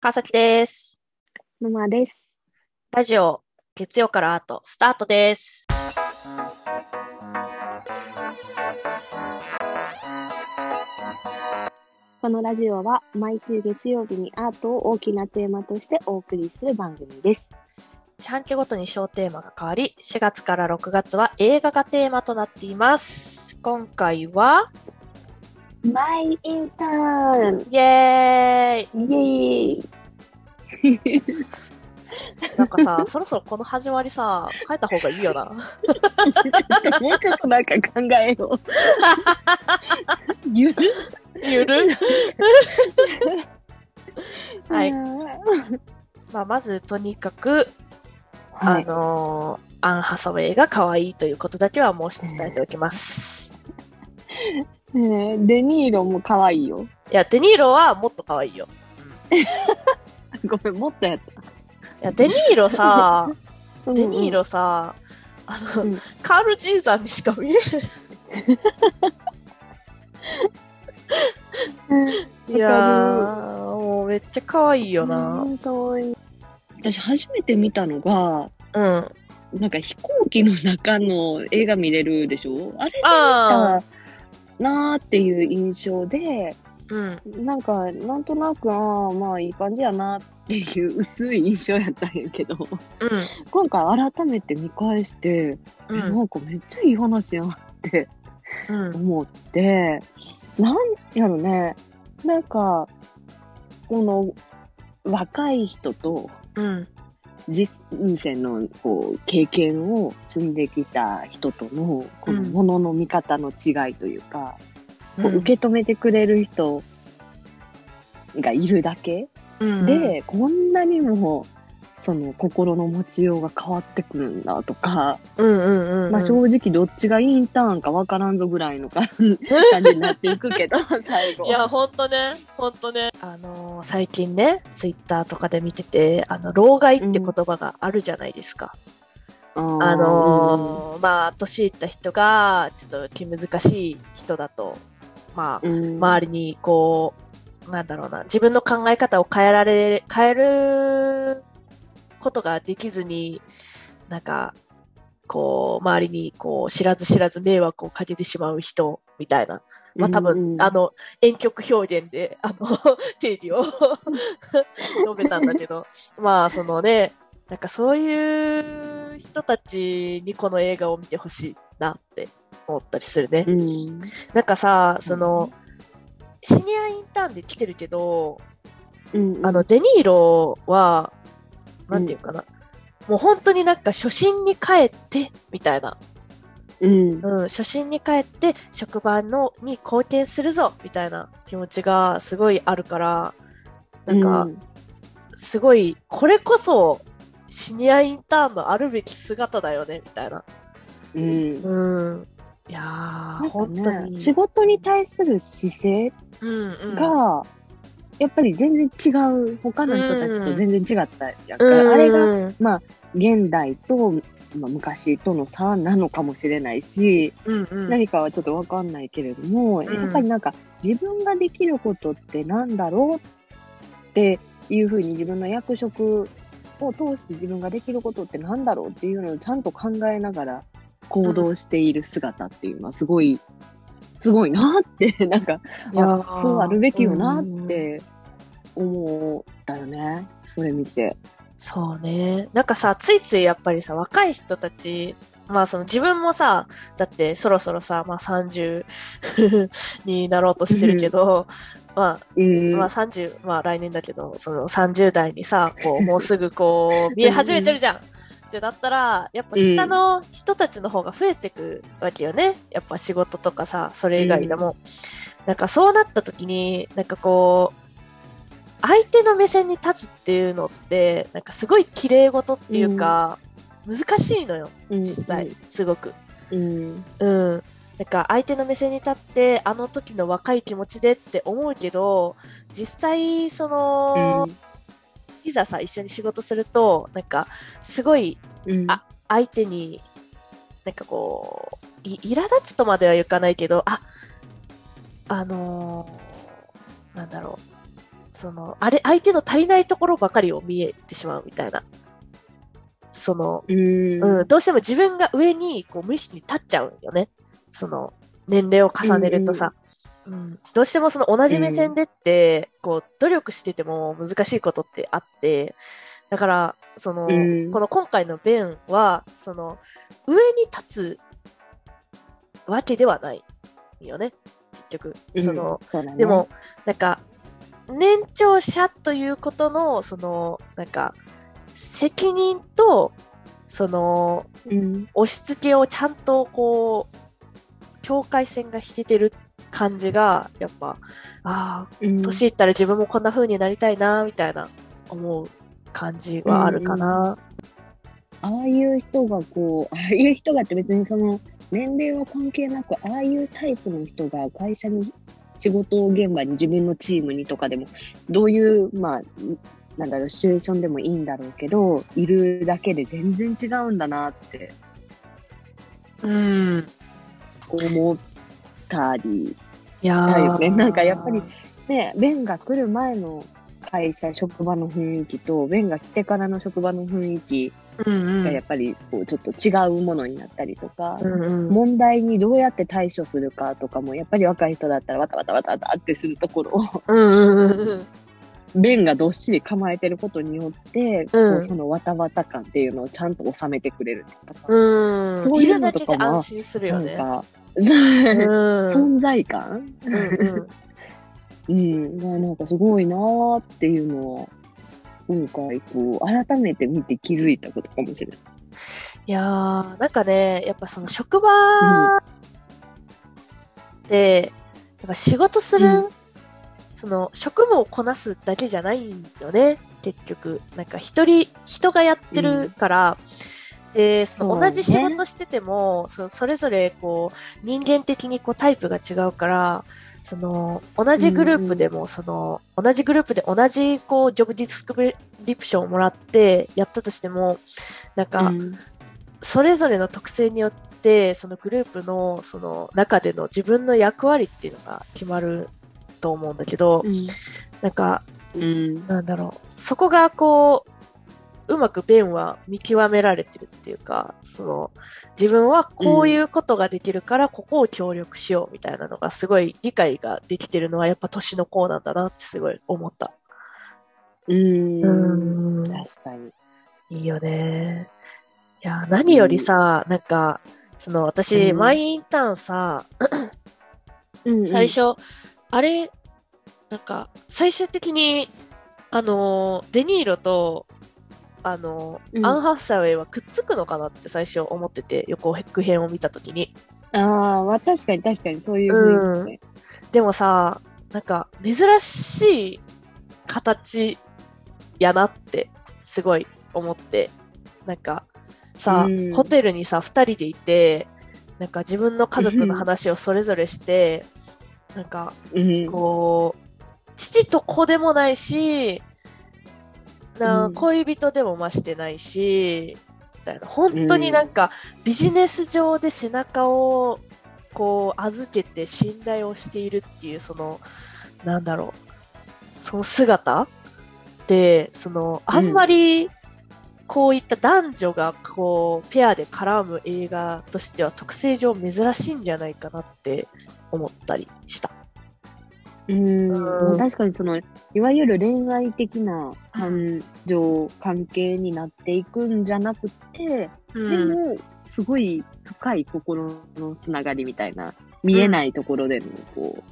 川崎です。ママです。ラジオ、月曜からアート、スタートです。このラジオは毎週月曜日にアートを大きなテーマとしてお送りする番組です。四半期ごとに小テーマが変わり、4月から6月は映画がテーマとなっています。今回は、マイインターンイエーイイエーイなんかさ、そろそろこの始まりさ、変えた方がいいよな。も うちょっとなんか考えよう。ゆる？ゆる？はい。はまあ、まず、とにかく、あい。のーアン・ハサウェイが可愛いということだけは申し伝えておきます。ねえデニーロも可愛いよ。いや、デニーロはもっと可愛いよ。ごめん、もっとやっいや、デニーロさ、た。デニーロさ、あの、うんカール・ジーザンにしか見えうん。ない。いやー、もうめっちゃ可愛いよな。うん可愛い。私初めて見たのが、うん。なんか飛行機の中の映画見れるでしょ？あれあたなーっていう印象で、うん。なんか、なんとなく、ああ、まあいい感じやなっていう 薄い印象やったんやけど、うん。今回改めて見返して、えうん。なんかめっちゃいい話やんってうん。思って、なんやろね、なんか、この若い人とうん。人生のこう経験を積んできた人とのこのうんものの見方の違いというか、こううん受け止めてくれる人がいるだけうん、で、こんなにもその心の持ちようが変わってくるんだとか、うんうんうんうん。まあ正直どっちがインターンかわからんぞぐらいの 感じになっていくけど、最後。いや、ほんとね、ほんとね。あのー最近ね、ツイッターとかで見てて、あの、老害って言葉があるじゃないですか。あーあのーまあ、年いった人が、ちょっと気難しい人だと、まあ、うん周りにこう、なんだろうな、自分の考え方を変えられ、変えることができずに、なんか、こう、周りにこう、知らず知らず迷惑をかけてしまう人、みたいな。まあ多分、うんうんあの、遠曲表現で、あの、定義を 述べたんだけど、まあ、そのね、なんかそういう人たちにこの映画を見てほしいなって思ったりするね。うん。なんかさ、その、シニアインターンで来てるけど、うん。あの、デニーロは、なんていうかな、もう本当になんか初心に帰って、みたいな。うんうん、初心に帰って職場のに貢献するぞ、みたいな気持ちがすごいあるから、なんか、すごい、これこそ、シニアインターンのあるべき姿だよね、みたいな。うんうん。いやー、なんか本当に。ね、仕事に対する姿勢うんうん。が、やっぱり全然違う、他の人たちと全然違ったやんか。うん、あれが、まあ、現代と、まあ、昔との差なのかもしれないし、うんうん、何かはちょっとわかんないけれども、ん。やっぱりなんか自分ができることってなんだろうっていうふうに自分の役職を通して自分ができることってなんだろうっていうのをちゃんと考えながら行動している姿っていうのはすごい、すごいなって、なんか、いやあーそうあるべきよなって思ったよね。それ見て。そうね。なんかさ、ついついやっぱりさ、若い人たち、まあその自分もさ、だってそろそろさ、まあ30 になろうとしてるけど、まあ、うん。まあ30、まあ来年だけど、その30代にさ、こう、もうすぐこう、見え始めてるじゃん。ってなったら、やっぱ下の人たちの方が増えてくわけよね。やっぱ仕事とかさ、それ以外でも。なんかそうなった時に、なんかこう、相手の目線に立つっていうのって、なんかすごい綺麗事っていうか、難しいのよ、うん実際、すごく。うん。うん。なんか相手の目線に立って、あの時の若い気持ちでって思うけど、実際、その、いざさ、一緒に仕事すると、なんか、すごいうん。あ相手に、なんかこう、い苛立つとまではいかないけど、あ、あのーなんだろう。その、あれ、相手の足りないところばかりを見えてしまうみたいな。その、うん。うん、どうしても自分が上にこう無意識に立っちゃうんよね。その、年齢を重ねるとさ。うんどうしてもその同じ目線でって、こう、努力してても難しいことってあって、だから、その、うんこの今回のベンは、その、上に立つわけではないよね。結局。その、うん、ね。でも、なんか、年長者ということの、その、なんか、責任と、その、うん、押し付けをちゃんとこう、境界線が引けてる感じが、やっぱ、ああ、うん、年いったら自分もこんな風になりたいな、みたいな思う感じはあるかな。ああいう人がこう、ああいう人がって別にその年齢は関係なく、ああいうタイプの人が会社に、仕事現場に自分のチームにとかでも、どういう、まあ、なんだろう、シチュエーションでもいいんだろうけど、いるだけで全然違うんだなってうん。思ったりいやしたよねーなんかやっぱりね、ベンが来る前の会社、職場の雰囲気と、ベンが来てからの職場の雰囲気。がやっぱりこうちょっと違うものになったりとか、うんうん。問題にどうやって対処するかとかも、やっぱり若い人だったらわたわたわたわたってするところを、うんうんうんうん。ベンがどっしり構えてることによって、こうんうそのわたわた感っていうのをちゃんと収めてくれるっていうかさうん。そういうのとかもで安心するよね。なんか、うん。存在感？うんうん。うん、がなんかすごいなーっていうのは、今回こう、改めて見て気づいたことかもしれない。いやー、なんかね、やっぱその職場で、やっぱ仕事する、うん。その職務をこなすだけじゃないんよね、結局。なんか一人、人がやってるから、で、その同じ仕事してても、そそれぞれこう、人間的にこうタイプが違うから、その、同じグループでも、その、同じグループで同じ、こう、ジョブディスクリプションをもらってやったとしても、なんか、うん。それぞれの特性によって、そのグループの、その中での自分の役割っていうのが決まると思うんだけど、なんか、うん。なんだろう、そこがこう、うまくベンは見極められてるっていうか、その、自分はこういうことができるから、ここを協力しようみたいなのがすごい理解ができてるのはやっぱ年の子なんだなってすごい思った。うん。うん確かに。いいよね。いや、何よりさ、なんか、その私、うんマイインターンさ、うん最、初、あれ、なんか、最終的に、あのー、デニーロと、あのーうんアン・ハフサウェイはくっつくのかなって最初思ってて、横編を見たときに。ああ、まあ確かに確かにそういう雰囲気ね。でもさ、なんか、珍しい形やなって、すごい思って。なんか、さ、うんホテルにさ、二人でいて、なんか自分の家族の話をそれぞれして、なんか、うん。こう、父と子でもないし、なうん恋人でもましてないし、みたいな。本当になんか、ビジネス上で背中を、こう、預けて信頼をしているっていう、その、なんだろう、その姿で、その、あんまり、こういった男女が、こう、ペアで絡む映画としては、特性上珍しいんじゃないかなって思ったりした。うんうん確かにその、いわゆる恋愛的な感情、関係になっていくんじゃなくて、うんでも、すごい深い心のつながりみたいな、見えないところでの、こう、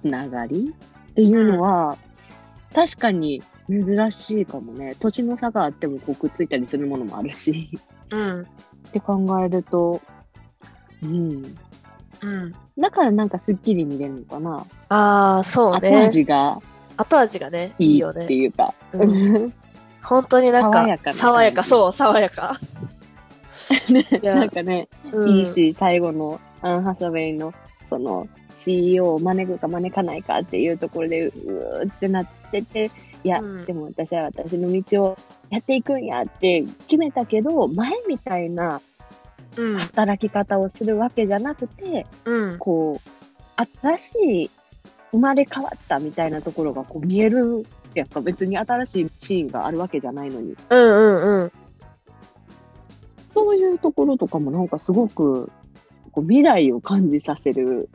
つながり？っていうのは、確かに珍しいかもね。年の差があってもこうくっついたりするものもあるし。うん。って考えると、うん。うん。だからなんかすっきり見れるのかな。ああ、そうね。後味が後味がね、いいよねって。いうか。うん本当になんか、爽やかな爽やか、そう、爽やか。いやなんかね、うんいいし、最後のアン・ハサウェイの、その、CEO を招くか招かないかっていうところで、うーってなってて、いや、うんでも私は私の道をやっていくんやって決めたけど、前みたいなうん。働き方をするわけじゃなくて、うん。こう、新しい生まれ変わったみたいなところがこう見えるやっぱ別に新しいシーンがあるわけじゃないのに。うんうんうん。そういうところとかもなんかすごくこう未来を感じさせる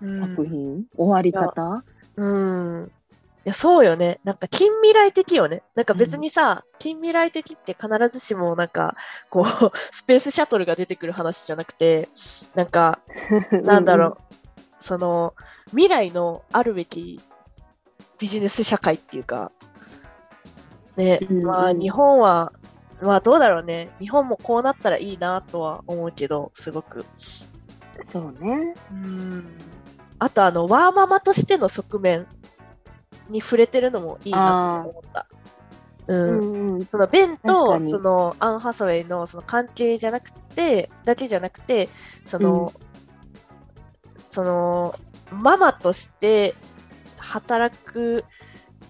うん作品、終わり方？うん。いや、そうよね。なんか近未来的よね。なんか別にさ、近未来的って必ずしもなんか、こう、スペースシャトルが出てくる話じゃなくて、なんか、なんだろう、その、未来のあるべきビジネス社会っていうか、ね、うんうんまあ日本は、まあどうだろうね。日本もこうなったらいいなとは思うけど、すごく。そうね。うん。あとあの、ワーママとしての側面に触れてるのもいいなと思った。う。うんんうん。そのベン確とそのアン・ハサウェイのその関係じゃなくて、だけじゃなくて、その、その、ママとして働く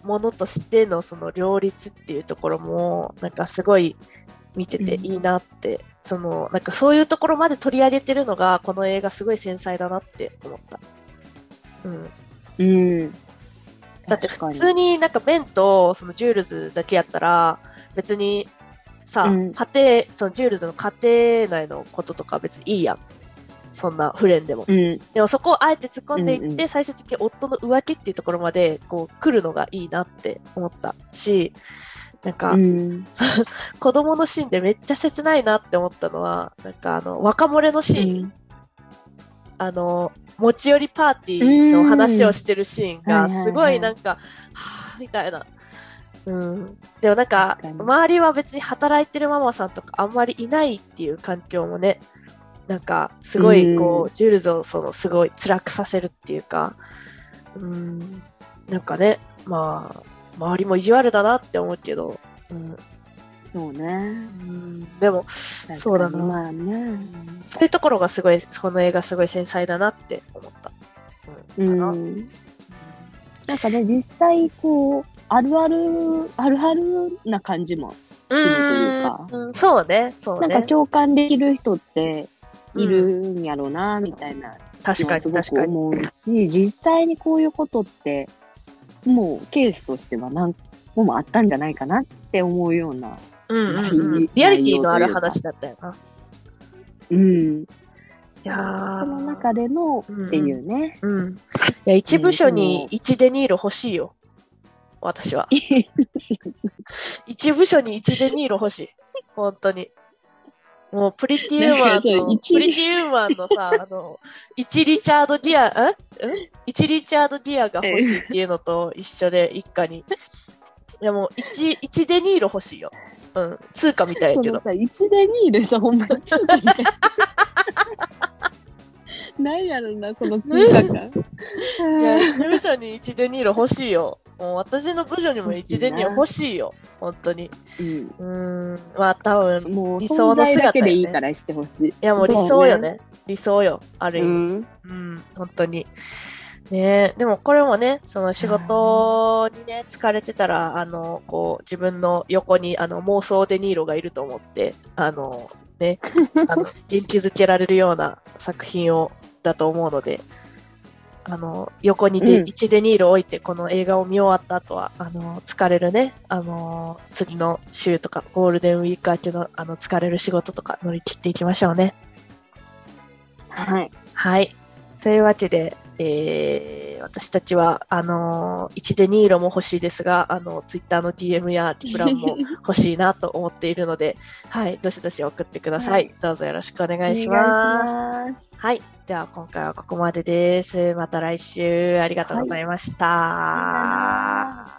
ものとしてのその両立っていうところも、なんかすごい見てていいなって、その、なんかそういうところまで取り上げてるのが、この映画すごい繊細だなって思った。うん。うん。だって普通になんかベンとそのジュールズだけやったら、別にさ、うん家庭、そのジュールズの家庭内のこととか別にいいやん。そんな不倫でも。うん。でもそこをあえて突っ込んでいって、うんうん最終的に夫の浮気っていうところまでこう来るのがいいなって思ったし、なんか、うん。子供のシーンでめっちゃ切ないなって思ったのは、なんかあの、若漏れのシーン、あの、持ち寄りパーティーの話をしてるシーンが、すごいなんか、はぁ、みたいな。うん。でもなんか周りは別に働いてるママさんとかあんまりいないっていう環境もね、なんか、すごい、こうう、ジュールズをその、すごい辛くさせるっていうか、うん。なんかね、まあ、周りも意地悪だなって思うけど、うん。そうね。うん、でも、そうだなまあね。そういうところがすごい、この映画すごい繊細だなって思った。ううん。かな。ん。なんかね、実際、こう、あるある、あるあるな感じも。うするというかん、そうね、そうね。なんか共感できる人っているんやろうな、みたいな確かに、確かに。く思うし、実際にこういうことって、もうケースとしては何個もあったんじゃないかなって思うような。うんうんう内ん。リアリティのある話だったよな。うん。いやーその中でのっていうね。うん。いや、一部署に1デ・ニーロ欲しいよ。私は。一部署に1デ・ニーロ欲しい。本当に。もう、プリティウーマンの、一プリティウーマンのさ、あの、1リチャード・ギア、んん ?1 リチャード・ギアが欲しいっていうのと一緒で、一家に。いや、もう、1、1デ・ニーロ欲しいよ。うん。通貨みたいやけど。そのさ、1で2でさ、ほんまに通貨みたいな。何やろな、その通貨感。いや、事務所に1デニール欲しいよ。もう私の部署にも1デニール欲しいよ。本当に。うんうーん。まあ多分、もう、理想の姿やねけでいいからしてほしい。いいやもう理想よね。理想よ。ある意味。うん。うん、本当に。ねでもこれもね、その仕事にね、疲れてたら、あの、こう、自分の横に、あの、妄想デニーロがいると思って、あの、ね、あの、元気づけられるような作品を、だと思うので、あの、横にで、うん1デニール置いて、この映画を見終わった後は、あの、疲れるね、あの、次の週とか、ゴールデンウィーク明けの、あの、疲れる仕事とか乗り切っていきましょうね。はい。はい。というわけで、えー、私たちは、あのー、1デニーロも欲しいですが、あの、ツイッターの DM やリプランも 欲しいなと思っているので、はい、どしどし送ってください。はどうぞよろしくお願いしお願ます。いします。はい。では、今回はここまでです。また来週、ありがとうございました。はい